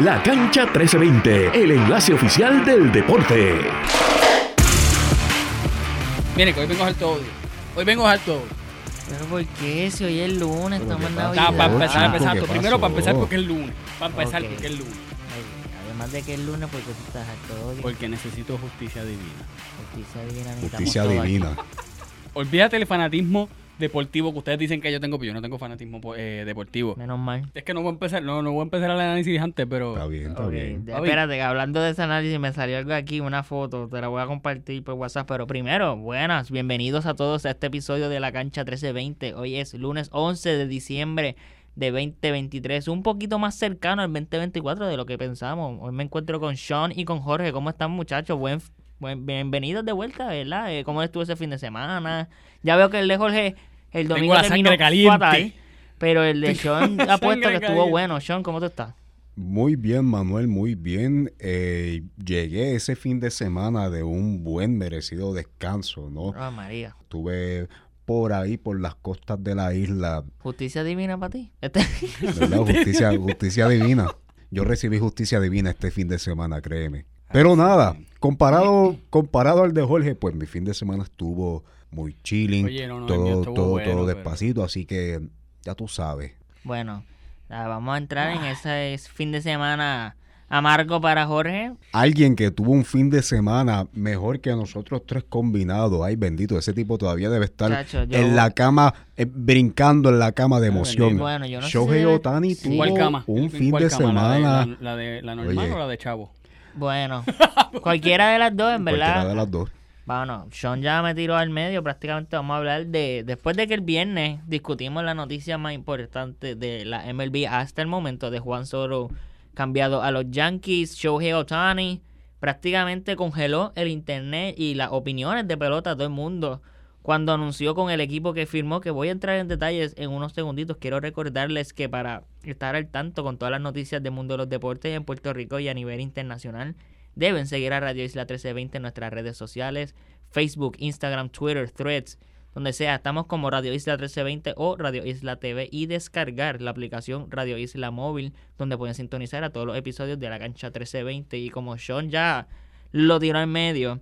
La Cancha 1320, el enlace oficial del deporte. Miren, que hoy vengo a todo. Hoy vengo a todo. Pero ¿por qué? Si hoy es lunes, estamos en Ah, Navidad. para empezar. ¿qué Primero para empezar porque es lunes. Para empezar porque es lunes. Además de que es lunes, porque tú estás a todo. Porque necesito justicia divina. Justicia divina. Justicia divina. Olvídate el fanatismo deportivo que ustedes dicen que yo tengo, pero yo no tengo fanatismo po- eh, deportivo. Menos mal. Es que no voy a empezar, no, no voy a empezar el análisis antes, pero Está bien, está Ok, bien. espérate, que hablando de ese análisis me salió algo aquí, una foto, te la voy a compartir por WhatsApp, pero primero, buenas, bienvenidos a todos a este episodio de La Cancha 1320. Hoy es lunes 11 de diciembre de 2023, un poquito más cercano al 2024 de lo que pensamos. Hoy me encuentro con Sean y con Jorge. ¿Cómo están muchachos? Buen, buen- bienvenidos de vuelta, ¿verdad? Eh, ¿Cómo estuvo ese fin de semana? Ya veo que el de Jorge el Tengo domingo la terminó sangre caliente. fatal, pero el de Sean apuesto que estuvo caliente. bueno. Sean, ¿cómo tú estás? Muy bien, Manuel, muy bien. Eh, llegué ese fin de semana de un buen merecido descanso, ¿no? Ah, María. Estuve por ahí, por las costas de la isla, Justicia divina para ti. Este- ¿verdad? Justicia, justicia divina. Yo recibí justicia divina este fin de semana, créeme. Pero nada, comparado, comparado al de Jorge, pues mi fin de semana estuvo muy chilling, Oye, no, no, el mío todo, todo, bueno, todo pero- despacito, así que ya tú sabes. bueno, vamos a entrar en ese es- fin de semana amargo para Jorge. Alguien que tuvo un fin de semana mejor que nosotros tres combinados. Ay, bendito, ese tipo todavía debe estar Chacho, yo- en la cama, eh, brincando en la cama de Ay, emoción. Bueno, yo no Shohei Otani sí. tuvo ¿Cuál cama? un ¿En fin de cama? semana. ¿La de, la, la de la normal Oye. o la de Chavo? Bueno, cualquiera de las dos, en Cualquiera verdad. de las dos. Bueno, Sean ya me tiró al medio. Prácticamente vamos a hablar de. Después de que el viernes discutimos la noticia más importante de la MLB hasta el momento de Juan Soto cambiado a los Yankees, Shohei Otani prácticamente congeló el internet y las opiniones de pelota a todo el mundo cuando anunció con el equipo que firmó, que voy a entrar en detalles en unos segunditos, quiero recordarles que para estar al tanto con todas las noticias del mundo de los deportes en Puerto Rico y a nivel internacional, deben seguir a Radio Isla 1320 en nuestras redes sociales, Facebook, Instagram, Twitter, Threads, donde sea, estamos como Radio Isla 1320 o Radio Isla TV y descargar la aplicación Radio Isla Móvil, donde pueden sintonizar a todos los episodios de la cancha 1320 y como Sean ya lo tiró en medio,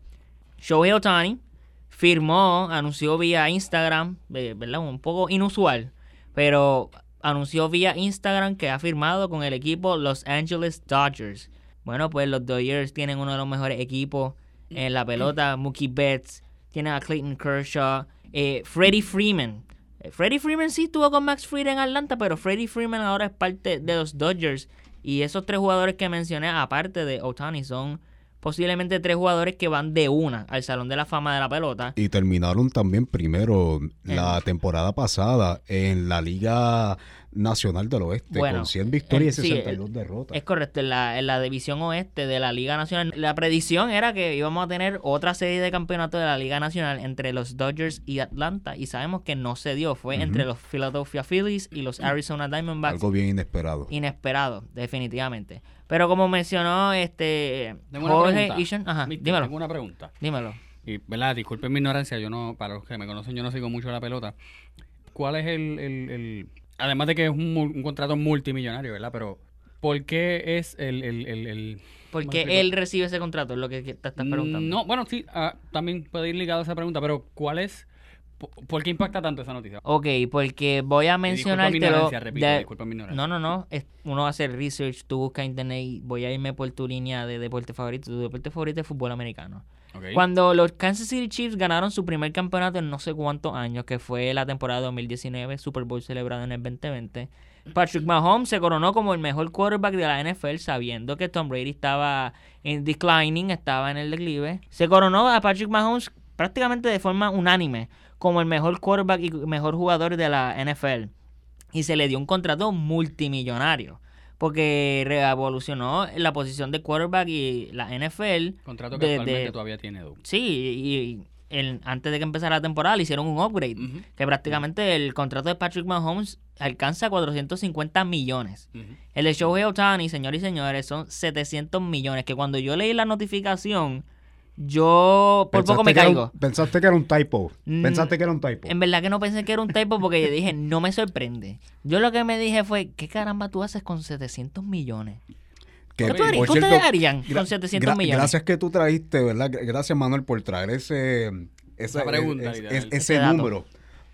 Shohei Otani firmó, anunció vía Instagram, eh, ¿verdad? Un poco inusual, pero anunció vía Instagram que ha firmado con el equipo Los Angeles Dodgers. Bueno, pues los Dodgers tienen uno de los mejores equipos en la pelota, Mookie Betts, tienen a Clayton Kershaw, eh, Freddie Freeman. Eh, Freddie Freeman sí estuvo con Max Fried en Atlanta, pero Freddie Freeman ahora es parte de los Dodgers. Y esos tres jugadores que mencioné, aparte de Otani, son posiblemente tres jugadores que van de una al Salón de la Fama de la Pelota. Y terminaron también primero la En- temporada pasada en la Liga Nacional del Oeste Bueno, con 100 victorias y sí, 62 derrotas. Es correcto, en la, en la división oeste de la Liga Nacional. La predicción era que íbamos a tener otra serie de campeonatos de la Liga Nacional entre los Dodgers y Atlanta. Y sabemos que no se dio. Fue entre los Philadelphia Phillies y los Arizona Diamondbacks. Algo bien inesperado. Inesperado, definitivamente. Pero como mencionó este Tengo Jorge Sean- Ajá, Mister, dímelo, Tengo una pregunta. dímelo. Y, ¿verdad? Disculpen mi ignorancia, yo no, para los que me conocen, yo no sigo mucho la pelota. ¿Cuál es el, el- el- además de que es un, contrato multimillonario, ¿verdad? Pero, ¿por qué es el, el, el, el- ¿cómo Porque explico? él recibe ese contrato, es lo que te estás preguntando. No, bueno, sí, ah, también puede ir ligado a esa pregunta, pero ¿cuál es, por, qué impacta tanto esa noticia? Ok, porque voy a mencionártelo. de-. No, no, no. uno hacer research, tú buscas internet y voy a irme por tu línea de deporte favorito. Tu deporte favorito es fútbol americano. Ok. Cuando los Kansas City Chiefs ganaron su primer campeonato en no sé cuántos años, que fue la temporada 2019, Super Bowl celebrado en el 2020, Patrick Mahomes se coronó como el mejor quarterback de la NFL, sabiendo que Tom Brady estaba en declining, estaba en el declive. Se coronó a Patrick Mahomes prácticamente de forma unánime como el mejor quarterback y mejor jugador de la NFL. Y se le dio un contrato multimillonario. Porque revolucionó la posición de quarterback y la NFL. Contrato que de- actualmente de- todavía tiene Edu. Sí, y el- antes de que empezara la temporada le hicieron un upgrade. Que prácticamente el contrato de Patrick Mahomes alcanza 450 millones. Ujú. El de Shohei Otani, señores y señores, son 700 millones. Que cuando yo leí la notificación, yo por poco me un- caigo. pensaste que era un typo. Mm, Pensaste que era un typo. En verdad que no pensé que era un typo porque yo dije, no me sorprende. Yo lo que me dije fue, ¿qué caramba tú haces con 700 millones? ¿Qué, tú harías? por ¿Qué ustedes harían con 700 gra- millones? Gracias que tú trajiste, ¿verdad? Gra- Gracias, Manuel, por traer ese, ese, Esa pregunta, es- literal. es- ese número.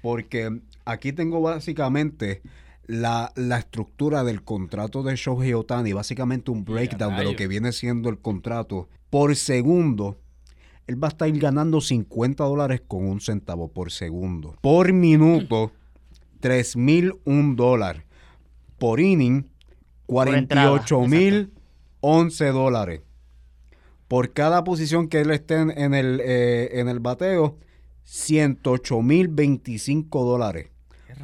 Porque aquí tengo básicamente la, la estructura del contrato de Shohei Otani, básicamente un breakdown de lo que viene siendo el contrato. Por segundo, él va a estar ganando 50 dólares con un centavo por segundo. Por minuto, 3.001 dólares. Por inning, entrada, 48.011 dólares. Por cada posición que él esté en, el, eh, en el bateo, 108.025 dólares.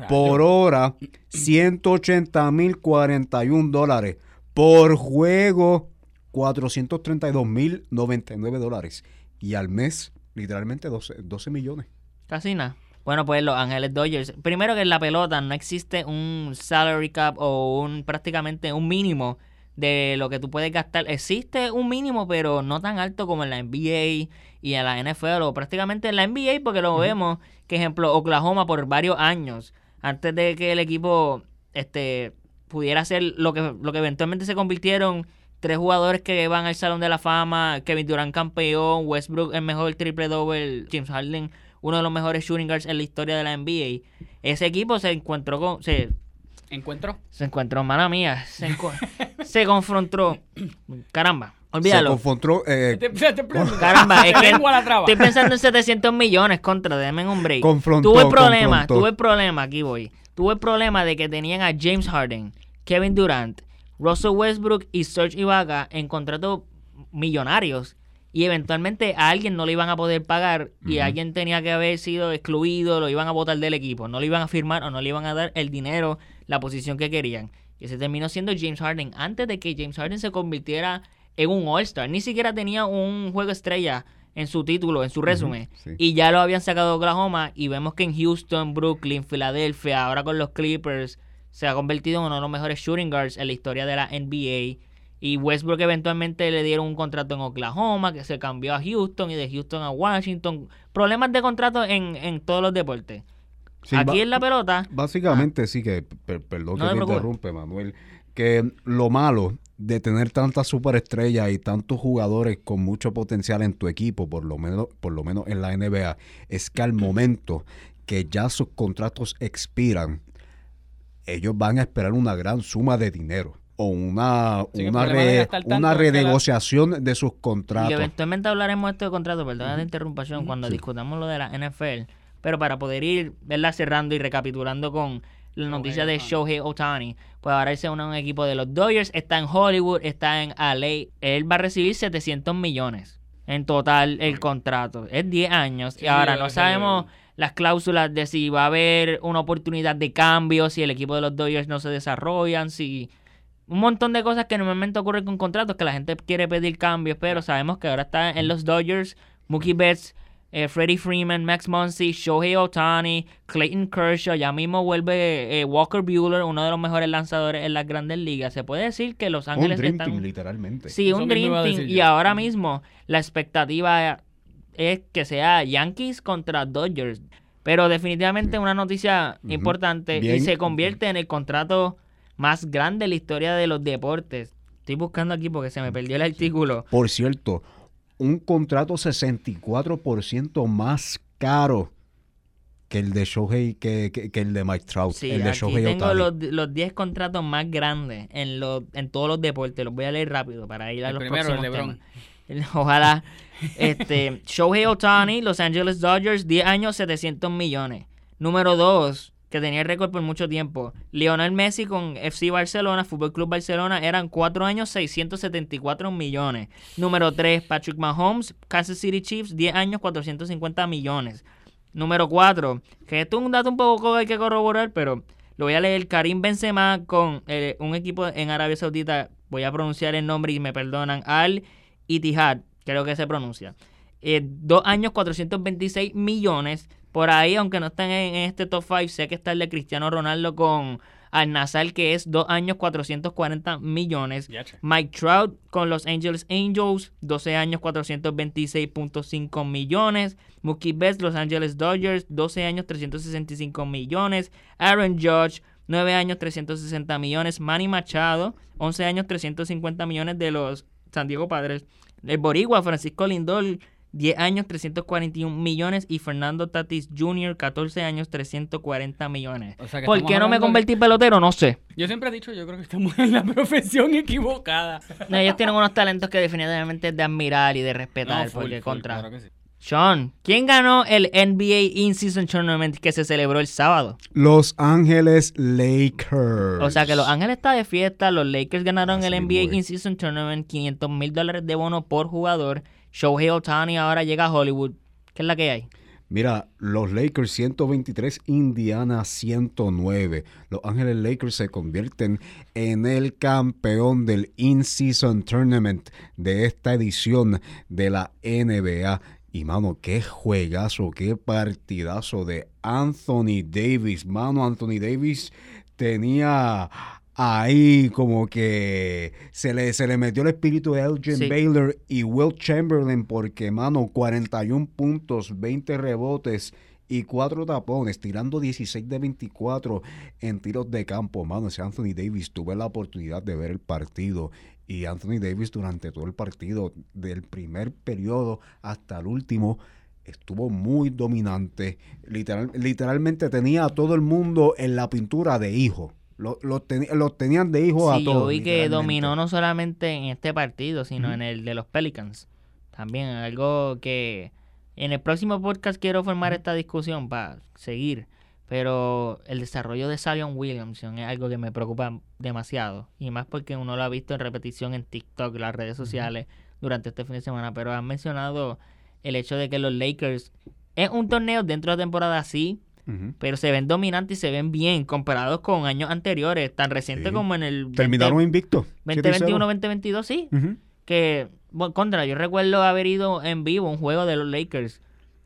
Por hora, 180.041 dólares. Por juego, 432.099 dólares. Y al mes, literalmente 12, 12 millones. Casi nada. Bueno, pues Los Ángeles Dodgers. Primero que en la pelota no existe un salary cap o un prácticamente un mínimo de lo que tú puedes gastar. Existe un mínimo, pero no tan alto como en la NBA y en la NFL o prácticamente en la NBA porque lo vemos, que ejemplo, Oklahoma por varios años, antes de que el equipo este pudiera ser lo que, lo que eventualmente se convirtieron tres jugadores que van al Salón de la Fama, Kevin Durant campeón, Westbrook el mejor triple double, James Harden uno de los mejores shooting guards en la historia de la NBA. Ese equipo se encontró con se, ¿Encuentro? se encontró, mala mía, se, enco- se confrontó. Caramba, Se olvídalo. confrontó, eh. Caramba, es que estoy pensando en 700 millones contra, déme un break. Confrontó, tuve el problema, confrontó. tuve el problema, aquí voy. Tuve el problema de que tenían a James Harden, Kevin Durant, Russell Westbrook y Serge Ibaka en contratos millonarios. Y eventualmente a alguien no le iban a poder pagar y alguien tenía que haber sido excluido, lo iban a votar del equipo, no le iban a firmar o no le iban a dar el dinero, la posición que querían. Y se terminó siendo James Harden antes de que James Harden se convirtiera en un All-Star. Ni siquiera tenía un juego estrella en su título, en su resumen. sí. Y ya lo habían sacado de Oklahoma y vemos que en Houston, Brooklyn, Filadelfia, ahora con los Clippers, se ha convertido en uno de los mejores shooting guards en la historia de la NBA. Y Westbrook eventualmente le dieron un contrato en Oklahoma, que se cambió a Houston y de Houston a Washington. Problemas de contrato en, en todos los deportes. Sí, Aquí en la pelota, Básicamente sí que, per- perdón No que te me interrumpe, Manuel, que lo malo de tener tantas superestrellas y tantos jugadores con mucho potencial en tu equipo, por lo menos, por lo menos en la NBA, es que al momento que ya sus contratos expiran, ellos van a esperar una gran suma de dinero o una, Sí, una, de re- una la- renegociación de sus y contratos. eventualmente hablaremos de esto de contrato, perdón la interrupción, cuando Sí. discutamos lo de la NFL. Pero para poder ir ¿verdad? cerrando y recapitulando con la noticia de. Shohei Otani, pues ahora él se une a un equipo de los Dodgers, está en Hollywood, está en LA. Él va a recibir 700 millones en total el contrato. Es 10 años. Sí, y ahora sí, no sabemos. Las cláusulas de si va a haber una oportunidad de cambio, si el equipo de los Dodgers no se desarrollan, si un montón de cosas que normalmente ocurren con contratos que la gente quiere pedir cambios, pero sabemos que ahora está en los Dodgers, Mookie Betts, eh, Freddie Freeman, Max Muncy, Shohei Otani, Clayton Kershaw, ya mismo vuelve eh, Walker Bueller, uno de los mejores lanzadores en las grandes ligas. Se puede decir que Los un Ángeles dream están... team, literalmente. Sí, Eso un Dream Team. Y ahora mismo la expectativa es que sea Yankees contra Dodgers. Pero definitivamente una noticia importante y se convierte en el contrato más grande en la historia de los deportes. Estoy buscando aquí porque se me perdió el artículo. Por cierto, un contrato 64% más caro que el de Shohei, que, que- que el de Mike Trout, Sí, el de aquí Shohei tengo Ohtani. los, los 10 contratos más grandes en, los, en todos los deportes. Los voy a leer rápido para ir a El los primero, el LeBron. temas. Ojalá. Este, Shohei Otani, Los Angeles Dodgers, 10 años, 700 millones. Número 2, que tenía el récord por mucho tiempo. Lionel Messi con FC Barcelona, Fútbol Club Barcelona, eran 4 años, 674 millones. Número 3, Patrick Mahomes, Kansas City Chiefs, 10 años, 450 millones. Número 4, que esto es un dato un poco que hay que corroborar, pero lo voy a leer. Karim Benzema con eh, un equipo en Arabia Saudita, voy a pronunciar el nombre y me perdonan, Al Ittihad, creo que se pronuncia. Eh, dos años, 426 millones. Por ahí, aunque no están en, en este top 5, sé que está el de Cristiano Ronaldo con Al Nazar, que es dos años, 440 millones. Yache. Mike Trout con los Angeles Angels, 12 años, 426.5 millones. Mookie Betts, Los Angeles Dodgers, 12 años, 365 millones. Aaron Judge, 9 años 360 millones. Manny Machado, 11 años 350 millones de los San Diego Padres. El Boricua, Francisco Lindor, 10 años 341 millones. Y Fernando Tatis Jr., 14 años 340 millones. O sea que ¿Por qué no me convertí en pelotero? No sé. Yo siempre he dicho, yo creo que estamos en la profesión equivocada. No, ellos tienen unos talentos que definitivamente es de admirar y de respetar. No, full, porque full, contra. claro que sí. Sean, ¿quién ganó el NBA In-Season Tournament que se celebró el sábado? Los Ángeles Lakers. O sea que Los Ángeles está de fiesta, los Lakers ganaron Así el NBA. In-Season Tournament, 500 mil dólares de bono por jugador. Shohei Ohtani ahora llega a Hollywood. ¿Qué es la que hay? Mira, los Lakers 123, Indiana 109. Los Ángeles Lakers se convierten en el campeón del In-Season Tournament de esta edición de la NBA. Y mano, qué juegazo, qué partidazo de Anthony Davis. Mano, Anthony Davis tenía ahí como que se le, se le metió el espíritu de Elgin Sí. Baylor y Will Chamberlain porque, mano, 41 puntos, 20 rebotes y 4 tapones, tirando 16 de 24 en tiros de campo. Mano, ese Anthony Davis, tuve la oportunidad de ver el partido y Anthony Davis durante todo el partido, del primer periodo hasta el último, estuvo muy dominante. Literal- literalmente tenía a todo el mundo en la pintura de hijo. Los lo tenían de hijo a todos. yo vi que dominó no solamente en este partido, sino en el de los Pelicans. También algo que en el próximo podcast quiero formar esta discusión para seguir. Pero el desarrollo de Zion Williamson es algo que me preocupa demasiado. Y más porque uno lo ha visto en repetición en TikTok, las redes sociales, durante este fin de semana. Pero han mencionado el hecho de que los Lakers es un torneo dentro de la temporada, sí, Ujú. pero se ven dominantes y se ven bien comparados con años anteriores, tan reciente Sí. como en el Terminaron invictos. 2021, 2022, sí. Que, bueno, contra, yo recuerdo haber ido en vivo a un juego de los Lakers.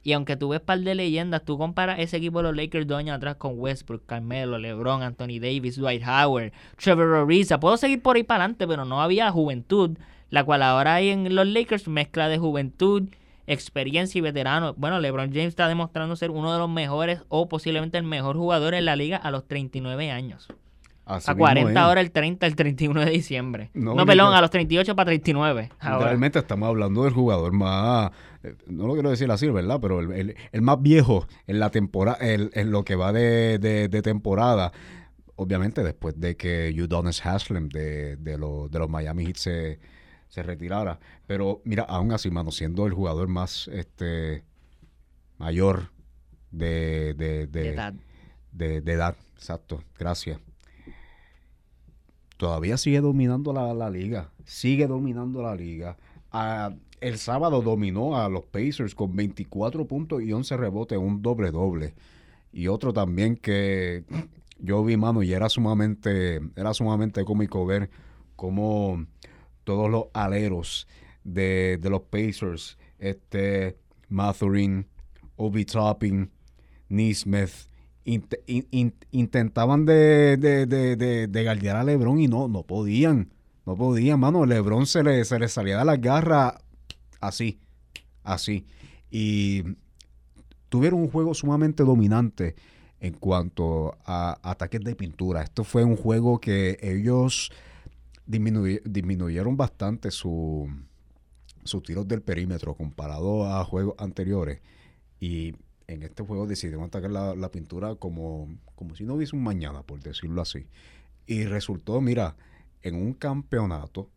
Y aunque tú ves par de leyendas, tú comparas ese equipo de los Lakers dos años atrás con Westbrook, Carmelo, LeBron, Anthony Davis, Dwight Howard, Trevor Ariza. Puedo seguir por ahí para adelante, pero no había juventud, la cual ahora hay en los Lakers, mezcla de juventud, experiencia y veterano. Bueno, LeBron James está demostrando ser uno de los mejores o posiblemente el mejor jugador en la liga a los 39 años. Así a mismo 40 es. ahora el 30, el 31 de diciembre. No, No, perdón, a los 38 para 39. ahora. Literalmente estamos hablando del jugador más, eh, no lo quiero decir así, ¿verdad? Pero el, el- el más viejo en la temporada, en lo que va de, de- de temporada. Obviamente después de que Udonis Haslem de, de, los- de los Miami Heat se, se retirara. Pero mira, aún así, mano, siendo el jugador más este mayor de, de, de- De edad. de, de edad. Exacto, gracias. Todavía sigue dominando la, la liga. Sigue dominando la liga. Ah, el sábado dominó a los Pacers con 24 puntos y 11 rebotes, un doble doble. Y otro también que yo vi, mano, y era sumamente, era sumamente cómico ver cómo todos los aleros de, de los Pacers, este, Mathurin, Obi Topping, Neesmith, int- in- in- intentaban de, de, de, de, a LeBron y no, no podían. No podían, mano. LeBron se le, se le salía de las garras así, así. Y tuvieron un juego sumamente dominante en cuanto a ataques de pintura. Esto fue un juego que ellos disminuye- disminuyeron bastante su, sus tiros del perímetro comparado a juegos anteriores. Y en este juego decidieron atacar la, la pintura como, como si no hubiese un mañana, por decirlo así. Y resultó, mira, en un campeonato,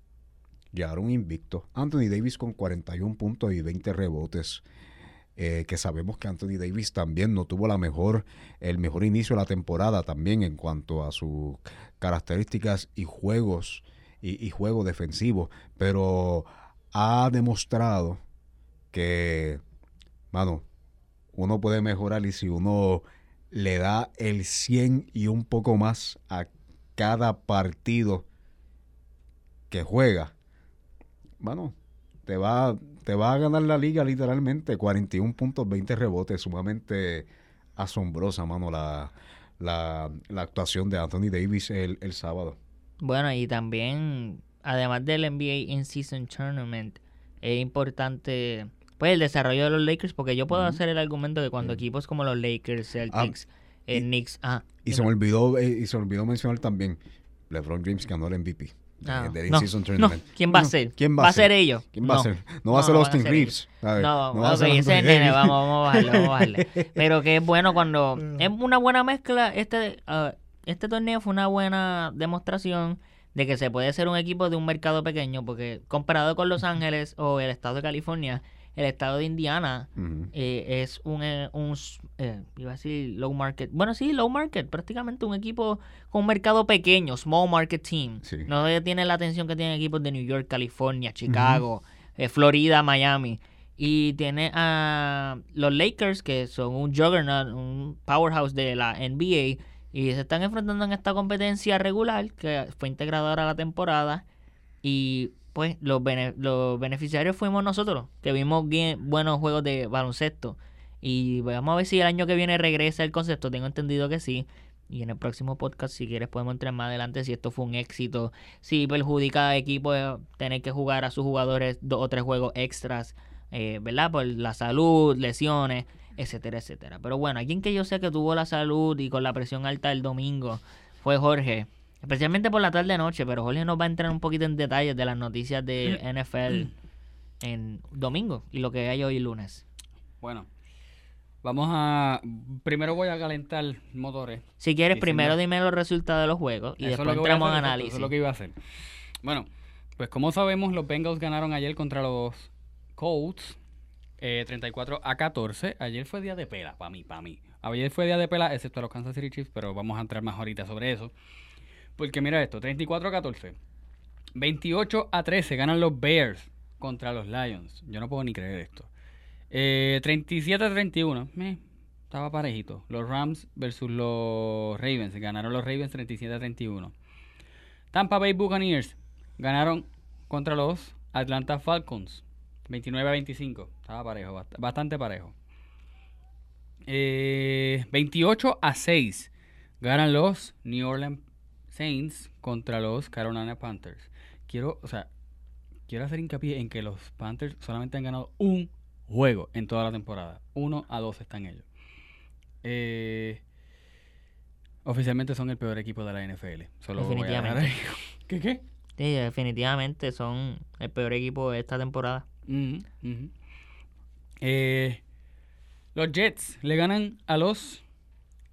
llegaron invictos. Anthony Davis con 41 puntos y 20 rebotes. eh, que sabemos que Anthony Davis también no tuvo la mejor, el mejor inicio de la temporada también en cuanto a sus características y juegos y, y juego defensivo, pero ha demostrado que, mano, uno puede mejorar y si uno le da el 100 y un poco más a cada partido que juega, bueno, te va, te va a ganar la liga literalmente. 41 puntos, 20 rebotes, sumamente asombrosa, mano, la, la, la actuación de Anthony Davis el, el sábado. Bueno, y también, además del NBA In-Season Tournament, es importante pues el desarrollo de los Lakers, porque yo puedo hacer el argumento que cuando equipos como los Lakers, Celtics, eh, Knicks. Ah, Y se me olvidó, eh, y se me olvidó mencionar también, LeBron James ganó el MVP de- Ah, no, In-Season no. Tournament. ¿Quién va a No, ser? ¿Quién va, a ser ellos? ¿Quién va No. a ser? No va a ser no Austin Reeves. ¿sabes? No, va a ser ese nene, vamos, vamos a bajarle, vamos a bajarle. Pero que es bueno cuando... Es una buena mezcla, este, ah, este torneo fue una buena demostración de que se puede ser un equipo de un mercado pequeño, porque comparado con Los Ángeles o el estado de California, el estado de Indiana Ujú. eh, es un, eh, un eh, iba a decir low market. Bueno, sí, low market, prácticamente un equipo con un mercado pequeño, small market team. Sí. No tiene la atención que tienen equipos de New York, California, Chicago, eh, Florida, Miami. Y tiene a los Lakers, que son un juggernaut, un powerhouse de la NBA. Y se están enfrentando en esta competencia regular, que fue integradora a la temporada. Y pues los, bene- los beneficiarios fuimos nosotros, que vimos bien, buenos juegos de baloncesto. Y vamos a ver si el año que viene regresa el concepto. Tengo entendido que sí. Y en el próximo podcast, si quieres, podemos entrar más adelante si esto fue un éxito. Si perjudica a equipos eh, tener que jugar a sus jugadores dos o tres juegos extras, eh, ¿verdad? Por la salud, lesiones, etcétera, etcétera. Pero bueno, alguien que yo sé que tuvo la salud y con la presión alta el domingo fue Jorge. Especialmente por la tarde-noche, pero Jorge nos va a entrar un poquito en detalles de las noticias de NFL en domingo y lo que hay hoy lunes. Bueno, vamos a. Primero voy a calentar motores. Si quieres, Diciendo- primero dime los resultados de los juegos y después a entramos en análisis. Eso es lo que iba a hacer. Bueno, pues como sabemos, los Bengals ganaron ayer contra los Colts. eh, 34 a 14. Ayer fue día de pela, para mí, para mí. Ayer fue día de pela, excepto a los Kansas City Chiefs, pero vamos a entrar más ahorita sobre eso. Porque mira esto, 34 a 14. 28 a 13 ganan los Bears contra los Lions. Yo no puedo ni creer esto. Eh, 37 a 31. meh, estaba parejito. Los Rams versus los Ravens. Ganaron los Ravens 37 a 31. Tampa Bay Buccaneers ganaron contra los Atlanta Falcons 29 a 25. Estaba parejo, bast- bastante parejo. Eh, 28 a 6 ganan los New Orleans Saints contra los Carolina Panthers. Quiero, o sea, quiero hacer hincapié en que los Panthers solamente han ganado un juego en toda la temporada. 1 a 2 están ellos. Eh, oficialmente son el peor equipo de la NFL. Solo voy a Definitivamente. ¿Qué qué? Sí, definitivamente son el peor equipo de esta temporada. Eh, los Jets le ganan a los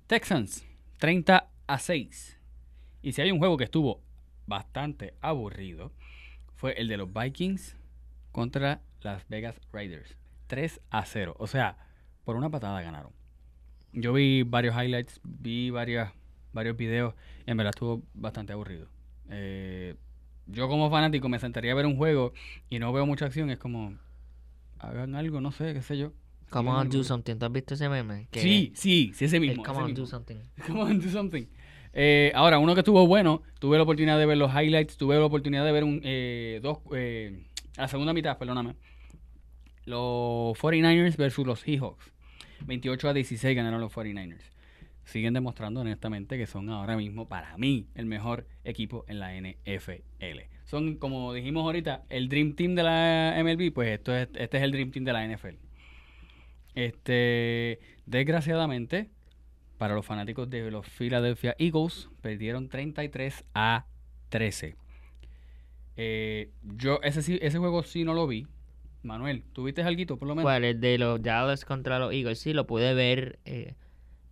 Texans 30 a 6. Y si hay un juego que estuvo bastante aburrido, fue el de los Vikings contra las Vegas Raiders. 3 a 0. O sea, por una patada ganaron. Yo vi varios highlights, vi varias, varios videos y en verdad estuvo bastante aburrido. Eh, yo como fanático me sentaría a ver un juego y no veo mucha acción. Es como, hagan algo, no sé, qué sé yo. Come on, do something. ¿Tú has visto ese meme? Que Sí, sí, sí, ese mismo. Come ese on, mismo. do something. Come on, do something. Eh, ahora, uno que estuvo bueno, tuve la oportunidad de ver los highlights, tuve la oportunidad de ver un, eh, dos, eh, la segunda mitad, perdóname. Los 49ers versus los Seahawks. 28 a 16 ganaron los 49ers. Siguen demostrando honestamente que son ahora mismo, para mí, el mejor equipo en la NFL. Son, como dijimos ahorita, el Dream Team de la MLB, pues esto es, este es el Dream Team de la NFL. Este, desgraciadamente, para los fanáticos de los Philadelphia Eagles, perdieron 33 a 13. Eh, yo ese, sí- ese juego sí no lo vi. Manuel, ¿tuviste algo por lo menos? ¿Cuál? El de los Dallas contra los Eagles. Sí, lo pude ver. eh,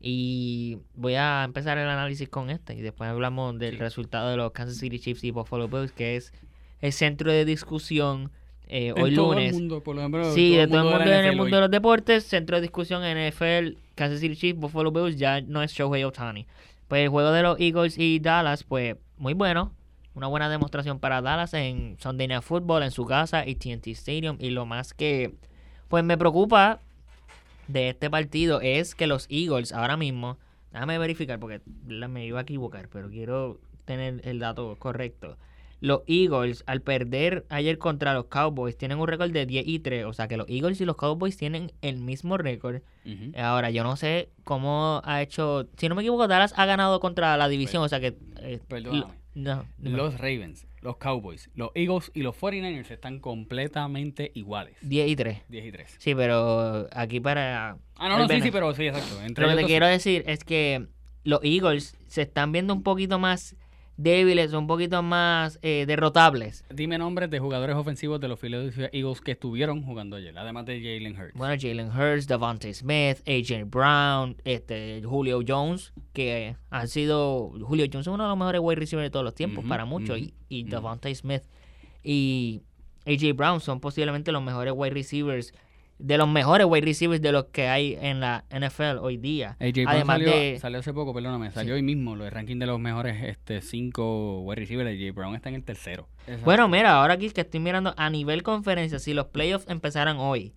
y voy a empezar el análisis con este. Y después hablamos del Sí. resultado de los Kansas City Chiefs y Buffalo Bills, que es el centro de discusión eh, En hoy todo lunes. el mundo, por ejemplo, Sí, de todo el la mundo en el mundo hoy. de los deportes, centro de discusión NFL, Kansas City Chiefs, Buffalo Bills, ya no es Shohei Otani. Pues el juego de los Eagles y Dallas, pues muy bueno. Una buena demostración para Dallas en Sunday Night Football, en su casa, AT&T Stadium. Y lo más que, pues me preocupa de este partido es que los Eagles ahora mismo, déjame verificar porque me iba a equivocar, pero quiero tener el dato correcto. Los Eagles, al perder ayer contra los Cowboys, tienen un récord de 10 y 3. O sea que los Eagles y los Cowboys tienen el mismo récord. Ahora, yo no sé cómo ha hecho. Si no me equivoco, Dallas ha ganado contra la división. O sea que. eh, Perdóname. no. Los Ravens los Cowboys, los Eagles y los 49ers están completamente iguales. 10 y 3. 10 y 3. Sí, pero aquí para... Ah, no, no, sí, sí, pero sí, exacto. Entre Lo que te quiero sí. decir es que los Eagles se están viendo un poquito más débiles, un poquito más eh, derrotables. Dime nombres de jugadores ofensivos de los Philadelphia Eagles que estuvieron jugando ayer, además de Jalen Hurts. Bueno, Jalen Hurts, Devontae Smith, AJ Brown, este, Julio Jones, que han sido... Julio Jones es uno de los mejores wide receivers de todos los tiempos, para muchos, y, y Smith y AJ Brown son posiblemente los mejores wide receivers, de los mejores wide receivers de los que hay en la NFL hoy día. AJ Brown Además salió, de... salió hace poco, perdóname, salió hoy mismo lo del ranking de los mejores este, cinco wide receivers. AJ Brown está en el tercero. Bueno, mira, ahora aquí que estoy mirando a nivel conferencia, si los playoffs empezaran hoy,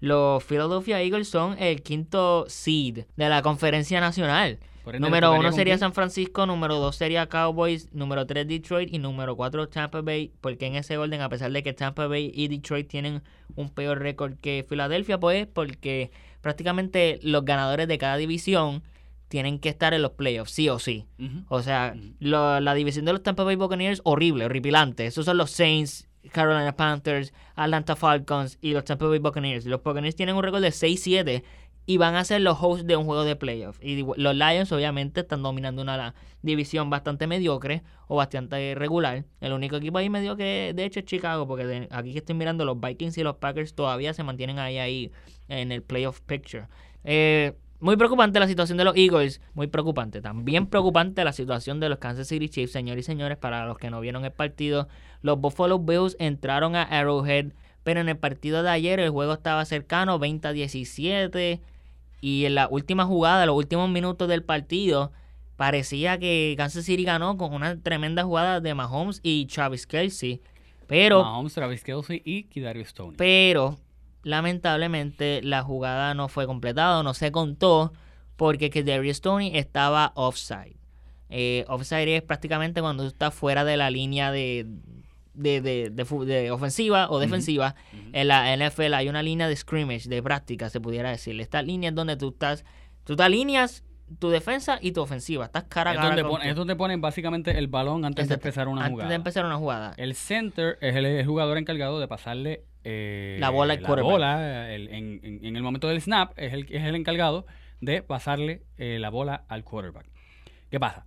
los Philadelphia Eagles son el quinto seed de la conferencia nacional. Ende, Número ¿le tocaría uno sería? San Francisco, número dos sería Cowboys, número tres Detroit y número cuatro Tampa Bay. Porque en ese orden, a pesar de que Tampa Bay y Detroit tienen un peor récord que Filadelfia, pues porque prácticamente los ganadores de cada división tienen que estar en los playoffs, sí o sí. O sea, lo- la división de los Tampa Bay Buccaneers, horrible, horripilante. Esos son los Saints, Carolina Panthers, Atlanta Falcons y los Tampa Bay Buccaneers. Los Buccaneers tienen un récord de 6-7 y van a ser los hosts de un juego de playoffs. Y los Lions obviamente están dominando una división bastante mediocre o bastante regular. El único equipo ahí mediocre de hecho es Chicago, porque aquí que estoy mirando los Vikings y los Packers todavía se mantienen ahí, ahí en el playoff picture. Eh, muy preocupante la situación de los Eagles, muy preocupante. También preocupante la situación de los Kansas City Chiefs, señores y señores, para los que no vieron el partido. Los Buffalo Bills entraron a Arrowhead, pero en el partido de ayer el juego estaba cercano, 20 a 17. Y en la última jugada, los últimos minutos del partido, parecía que Kansas City ganó con una tremenda jugada de Mahomes y Travis Kelsey. Pero Mahomes, Travis Kelsey y Kidarius Stoney. pero lamentablemente la jugada no fue completada, no se contó porque que Darius Stoney estaba offside. Eh, offside es prácticamente cuando tú estás fuera de la línea de, de, de- ofensiva o defensiva. En la NFL hay una línea de scrimmage, de práctica, se pudiera decir. Esta línea es donde tú estás, tú te alineas tu defensa y tu ofensiva. Estás cara a es, cara donde pon- es donde ponen básicamente el balón antes de empezar una antes jugada. de empezar una jugada. El center es el, el jugador encargado de pasarle eh, La bola el- en, en- en el momento del snap es el, es el encargado de pasarle eh, la bola al quarterback. ¿Qué pasa?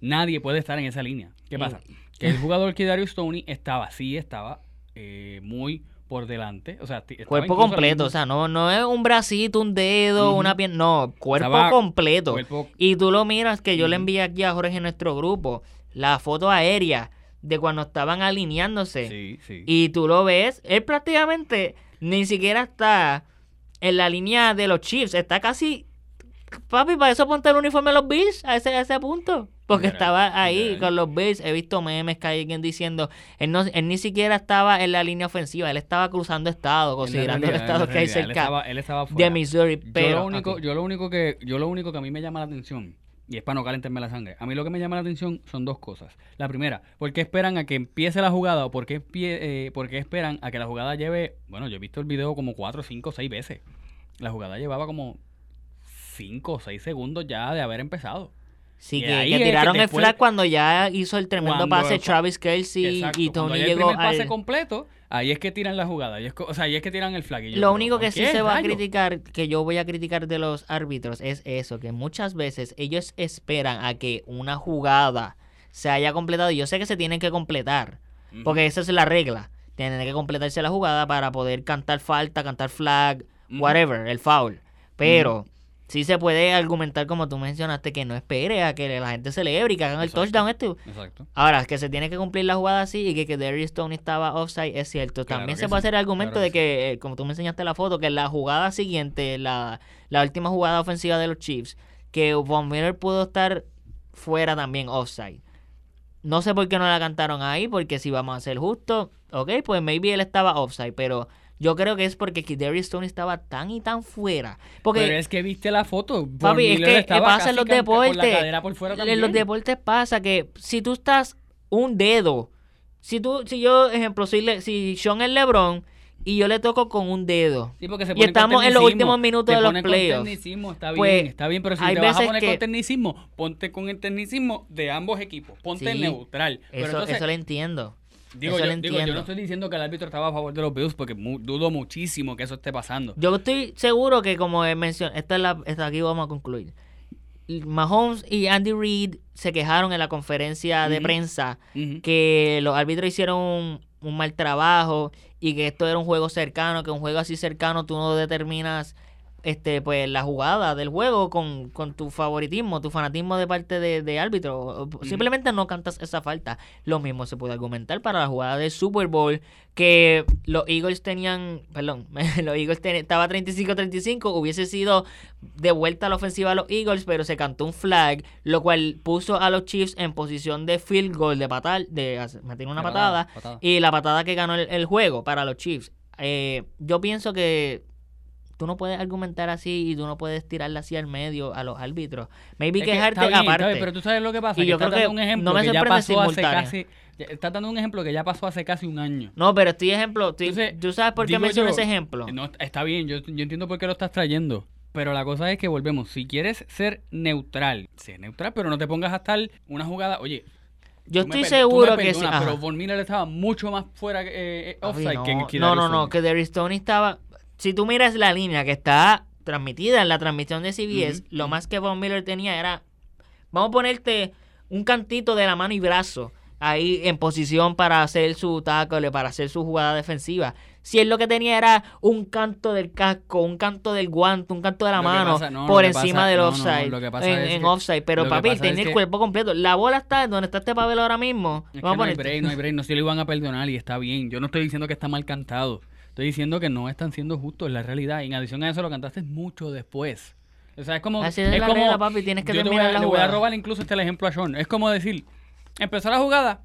Nadie puede estar en esa línea. ¿Qué pasa? Que el jugador Kidarius Stoney estaba, sí estaba eh, muy por delante. O sea, Cuerpo completo, o sea, no, no es un bracito, un dedo, una pierna, no, cuerpo Estaba- completo. cuerpo- Y tú lo miras, que yo le envié aquí a Jorge en nuestro grupo, la foto aérea de cuando estaban alineándose. Sí, sí. Y tú lo ves, él prácticamente ni siquiera está en la línea de los Chiefs, está casi... Papi, para eso ponte el uniforme de los Bills a ese, a ese punto. Porque estaba ahí con los Bills. He visto memes que hay alguien diciendo, él, no, él ni siquiera estaba en la línea ofensiva, él estaba cruzando estado, En la considerando el realidad, en estado que hay realidad, él cerca estaba- él estaba de. Missouri. Yo Pero, lo único, yo lo único que, yo lo único que a mí me llama la atención, y es para no calentarme la sangre, a mí lo que me llama la atención son dos cosas. La primera, ¿por qué esperan a que empiece la jugada o por qué, eh, esperan a que la jugada lleve, bueno, yo he visto el video como cuatro, cinco, seis veces. La jugada llevaba como cinco o seis segundos ya de haber empezado. Sí, que, que tiraron el flag cuando ya hizo el tremendo pase Travis Kelsey Exacto, y Tony llegó pase al... completo, ahí es que tiran la jugada, ahí es, o sea, ahí es que tiran el flag. y yo, Lo único que ¿por sí se va a criticar, que yo voy a criticar de los árbitros, es eso, que muchas veces ellos esperan a que una jugada se haya completado. Y yo sé que se tienen que completar, porque esa es la regla. Tienen que completarse la jugada para poder cantar falta, cantar flag, whatever, el foul. Pero sí se puede argumentar, como tú mencionaste, que no espere a que la gente celebre y que hagan el Exacto. touchdown. Este. Exacto. Ahora, que se tiene que cumplir la jugada así y que, que Darius Stone estaba offside es cierto. Claro También se puede hacer el argumento claro de que que, eh, como tú me enseñaste la foto, que la jugada siguiente, la, la última jugada ofensiva de los Chiefs, que Von Miller pudo estar fuera también offside. No sé por qué no la cantaron ahí, porque si vamos a ser justos, ok, pues maybe él estaba offside, pero yo creo que es porque Darius Stone estaba tan y tan fuera. Porque Pero es que viste la foto. Papi, es que, pasa en los deportes. por fuera En los deportes pasa que si tú estás un dedo, si tú, si yo, ejemplo, si, le- si Sean es LeBron y yo le toco con un dedo. Sí, porque se Y estamos en los últimos minutos de los playoffs. está bien, Pues, está bien, pero si te vas a poner que- con tecnicismo, ponte con el tecnicismo de ambos equipos, ponte Sí, neutral. Pero Eso, entonces, eso lo entiendo. Digo, yo, digo, no estoy diciendo que el árbitro estaba a favor de los Bills porque mu- dudo muchísimo que eso esté pasando. Yo estoy seguro que como he mencionado, esta es la, esta aquí vamos a concluir. Mahomes y Andy Reid se quejaron en la conferencia de prensa que los árbitros hicieron un, un mal trabajo y que esto era un juego cercano, que un juego así cercano tú no determinas este pues la jugada del juego con, con tu favoritismo, tu fanatismo de parte de, de árbitro. Simplemente no cantas esa falta. Lo mismo se puede argumentar para la jugada del Super Bowl, que los Eagles tenían, perdón, los Eagles ten- estaba 35-35, hubiese sido de vuelta a la ofensiva a los Eagles, pero se cantó un flag, lo cual puso a los Chiefs en posición de field goal, de patar, de meter una De patada, patada, patada. y la patada que ganó el, el juego para los Chiefs. Eh, yo pienso que tú no puedes argumentar así y tú no puedes tirarle así al medio a los árbitros. Maybe Es que quejarte está bien, aparte. bien, pero tú sabes lo que pasa. Y que yo creo que dando un ejemplo no me que ya sorprende pasó hace casi. Estás dando un ejemplo que ya pasó hace casi un año. No, pero estoy ejemplo. estoy- Entonces, ¿Tú sabes por qué menciono ese ejemplo? No, está bien, yo, yo entiendo por qué lo estás trayendo. Pero la cosa es que volvemos. Si quieres ser neutral, sé neutral, pero no te pongas a estar una jugada. Oye, Yo estoy seguro que sí. Pero Von Miller estaba mucho más fuera eh, eh, offside no, que, que no, no, no, Stoney. que Derry Stone estaba. Si tú miras la línea que está transmitida en la transmisión de CBS, lo más que Von Miller tenía era. Vamos a ponerte un cantito de la mano y brazo ahí en posición para hacer su tackle, para hacer su jugada defensiva. Si él lo que tenía era un canto del casco, un canto del guante, un canto de la Lo mano pasa- no, por encima pasa- del no, no, offside, en, offside, pero papi, tenía el que- cuerpo completo. La bola está donde está este papel ahora mismo. Es que Vamos a no hay break, no hay break. No se lo iban a perdonar y está bien. Yo no estoy diciendo que está mal cantado. Estoy diciendo que no están siendo justos, es la realidad. Y en adición a eso lo cantaste mucho después. O sea, es como... Así es es la como regla, papi, tienes que yo te voy terminar a, la le voy a jugada. robar incluso este el ejemplo a Sean. Es como decir, empezó la jugada.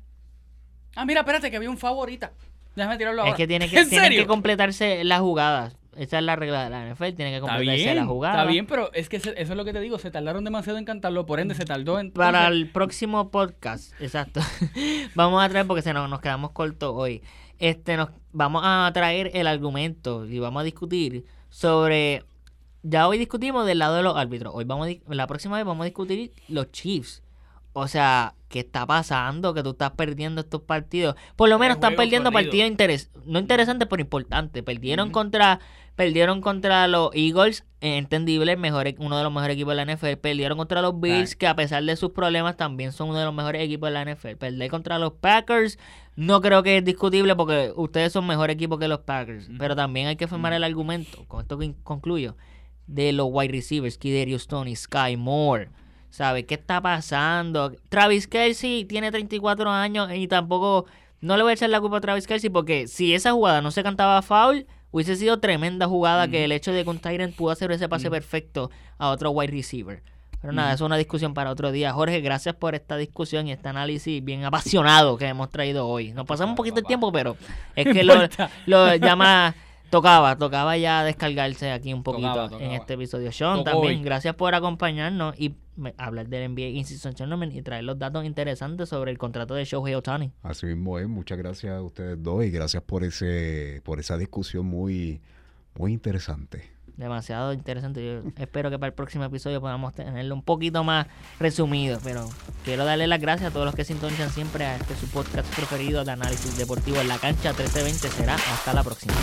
Ah, mira, espérate, que había un favorita. Déjame tirarlo ahora. Es que tiene que, ¿En tienen que completarse las jugadas. Esa es la regla de la NFL, tiene que completarse la jugada. está bien, pero es que se- eso es lo que te digo. Se tardaron demasiado en cantarlo, por ende se tardó en... Para el próximo podcast, exacto. vamos a traer, porque se nos, nos quedamos cortos hoy. Este, nos vamos a traer el argumento y vamos a discutir sobre. Ya hoy discutimos del lado de los árbitros. Hoy vamos a, la próxima vez vamos a discutir los Chiefs. O sea, ¿qué está pasando? Que tú estás perdiendo estos partidos. Por lo menos están perdiendo partidos interes no interesantes, pero importantes. Perdieron contra perdieron contra los Eagles, eh, entendible, mejor, e- uno de los mejores equipos de la NFL. Perdieron contra los Bills, Right. que a pesar de sus problemas también son uno de los mejores equipos de la NFL. Perder contra los Packers, no creo que es discutible porque ustedes son mejor equipo que los Packers. Pero también hay que formar el argumento, con esto que concluyo, de los wide receivers, Kidarius Stone y Sky Moore. ¿Sabe qué está pasando? Travis Kelsey tiene 34 años y tampoco no le voy a echar la culpa a Travis Kelsey porque si esa jugada no se cantaba foul, hubiese sido tremenda jugada que el hecho de que un Tyrant pudo hacer ese pase perfecto a otro wide receiver. Pero nada, es una discusión para otro día. Jorge, gracias por esta discusión y este análisis bien apasionado que hemos traído hoy. Nos pasamos un poquito el tiempo, pero es que lo llama... Tocaba, tocaba ya descargarse aquí un poquito Tocaba, en este episodio. Sean, Tocó también, hoy. gracias por acompañarnos y me- hablar del NBA In-Season Tournament y traer los datos interesantes sobre el contrato de Shohei Otani. Así mismo es. Muchas gracias a ustedes dos y gracias por ese por esa discusión muy muy interesante. Demasiado interesante. Yo espero que para el próximo episodio podamos tenerlo un poquito más resumido. Pero quiero darle las gracias a todos los que sintonizan siempre a este su podcast preferido de análisis deportivo en la cancha 1320. Será hasta la próxima.